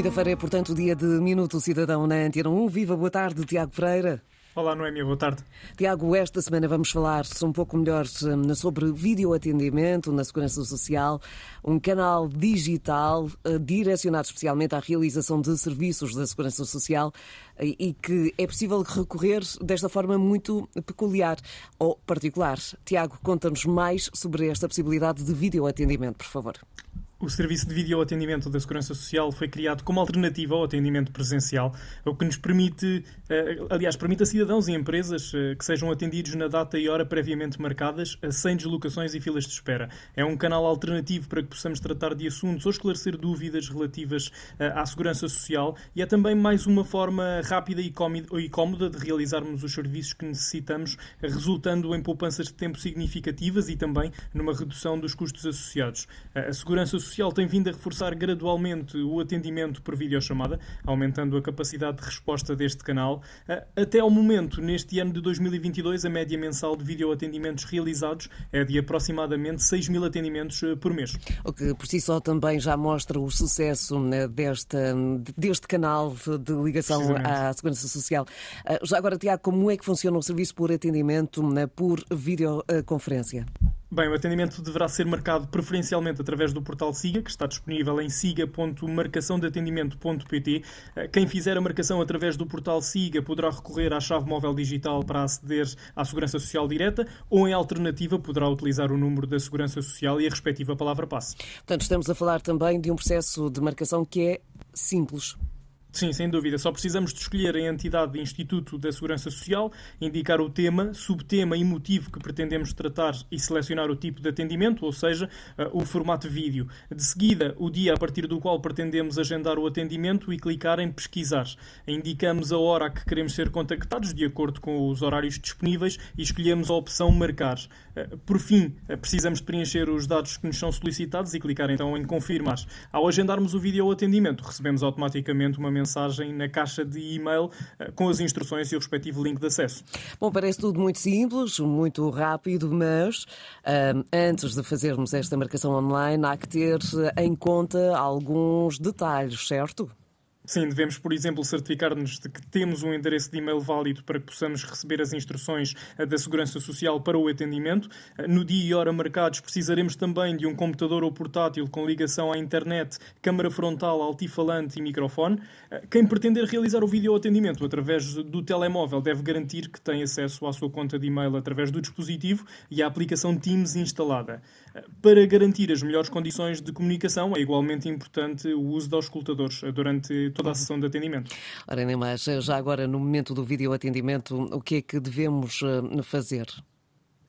Quinta-feira é, portanto, o dia de Minuto Cidadão na Antena 1. Viva, boa tarde, Tiago Pereira. Olá, Noémia, boa tarde. Tiago, esta semana vamos falar um pouco melhor hum, sobre videoatendimento na Segurança Social, um canal digital uh, direcionado especialmente à realização de serviços da Segurança Social e, e que é possível recorrer desta forma muito peculiar ou particular. Tiago, conta-nos mais sobre esta possibilidade de videoatendimento, por favor. O serviço de videoatendimento da Segurança Social foi criado como alternativa ao atendimento presencial, o que nos permite, eh, aliás, permite a cidadãos e empresas eh, que sejam atendidos na data e hora previamente marcadas, sem deslocações e filas de espera. É um canal alternativo para que possamos tratar de assuntos ou esclarecer dúvidas relativas eh, à segurança social e é também mais uma forma rápida e cómoda de realizarmos os serviços que necessitamos, resultando em poupanças de tempo significativas e também numa redução dos custos associados. A segurança Social tem vindo a reforçar gradualmente o atendimento por videochamada, aumentando a capacidade de resposta deste canal. Até ao momento, neste ano de 2022, a média mensal de videoatendimentos realizados é de aproximadamente 6 mil atendimentos eh, por mês. O que por si só também já mostra o sucesso né, desta, deste canal de ligação à Segurança Social. Ah, já agora, Tiago, como é que funciona o serviço por atendimento né, por videoconferência? Bem, o atendimento deverá ser marcado preferencialmente através do portal SIGA, que está disponível em siga.marcaçãodeatendimento.pt. Eh, quem fizer a marcação através do portal SIGA poderá recorrer à chave móvel digital para aceder à Segurança Social direta ou, em alternativa, poderá utilizar o número da Segurança Social e a respectiva palavra-passe. Portanto, estamos a falar também de um processo de marcação que é simples. Sim, sem dúvida. Só precisamos de escolher a entidade de Instituto da Segurança Social, indicar o tema, subtema e motivo que pretendemos tratar e selecionar o tipo de atendimento, ou seja, uh, o formato vídeo. De seguida, o dia a partir do qual pretendemos agendar o atendimento e clicar em pesquisar. Indicamos a hora a que queremos ser contactados, de acordo com os horários disponíveis, e escolhemos a opção marcar. Uh, por fim, uh, precisamos de preencher os dados que nos são solicitados e clicar então em confirmar. Ao agendarmos o vídeo atendimento, recebemos automaticamente uma mensagem na caixa de e-mail eh, com as instruções e o respectivo link de acesso. Bom, parece tudo muito simples, muito rápido, mas uh, antes de fazermos esta marcação online, há que ter em conta alguns detalhes, certo? Sim, devemos, por exemplo, certificar-nos de que temos um endereço de e-mail válido para que possamos receber as instruções eh, da Segurança Social para o atendimento. Eh, no dia e hora marcados, precisaremos também de um computador ou portátil com ligação à internet, câmara frontal, altifalante e microfone. Eh, quem pretender realizar o vídeo atendimento através do telemóvel deve garantir que tem acesso à sua conta de e-mail através do dispositivo e à aplicação Teams instalada. Para garantir as melhores condições de comunicação, é igualmente importante o uso de auscultadores durante toda a sessão de atendimento. Ora, nem mais. Já agora, no momento do vídeo atendimento, o que é que devemos eh, fazer?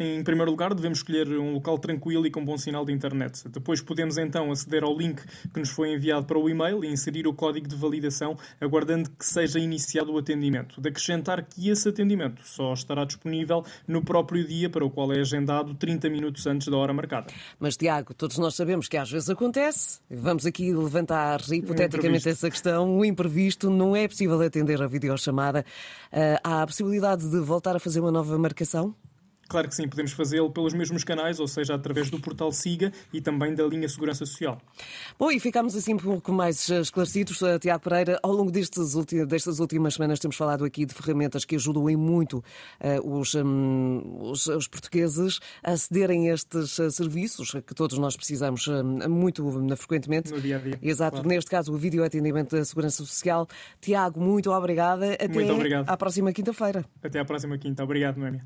Em primeiro lugar, devemos escolher um local tranquilo e com bom sinal de internet. Depois podemos então aceder ao link que nos foi enviado para o e-mail e inserir o código de validação, aguardando que seja iniciado o atendimento. De acrescentar que esse atendimento só estará disponível no próprio dia para o qual é agendado 30 minutos antes da hora marcada. Mas, Tiago, todos nós sabemos que às vezes acontece. Vamos aqui levantar hipoteticamente essa questão. O imprevisto não é possível atender a videochamada. Uh, há a possibilidade de voltar a fazer uma nova marcação? Claro que sim, podemos fazê-lo pelos mesmos canais, ou seja, através do portal SIGA e também da linha Segurança Social. Bom, e ficamos assim um pouco mais esclarecidos. Eh, Tiago Pereira, ao longo destes, destas últimas semanas temos falado aqui de ferramentas que ajudam em muito uh, os, um, os, os, portugueses a acederem a estes uh, serviços que todos nós precisamos uh, muito frequentemente. No dia a dia. Exato, claro. neste caso o vídeo atendimento da Segurança Social. Tiago, muito obrigada. Até muito obrigado. à próxima quinta-feira. Até à próxima quinta. Obrigado, Noémia.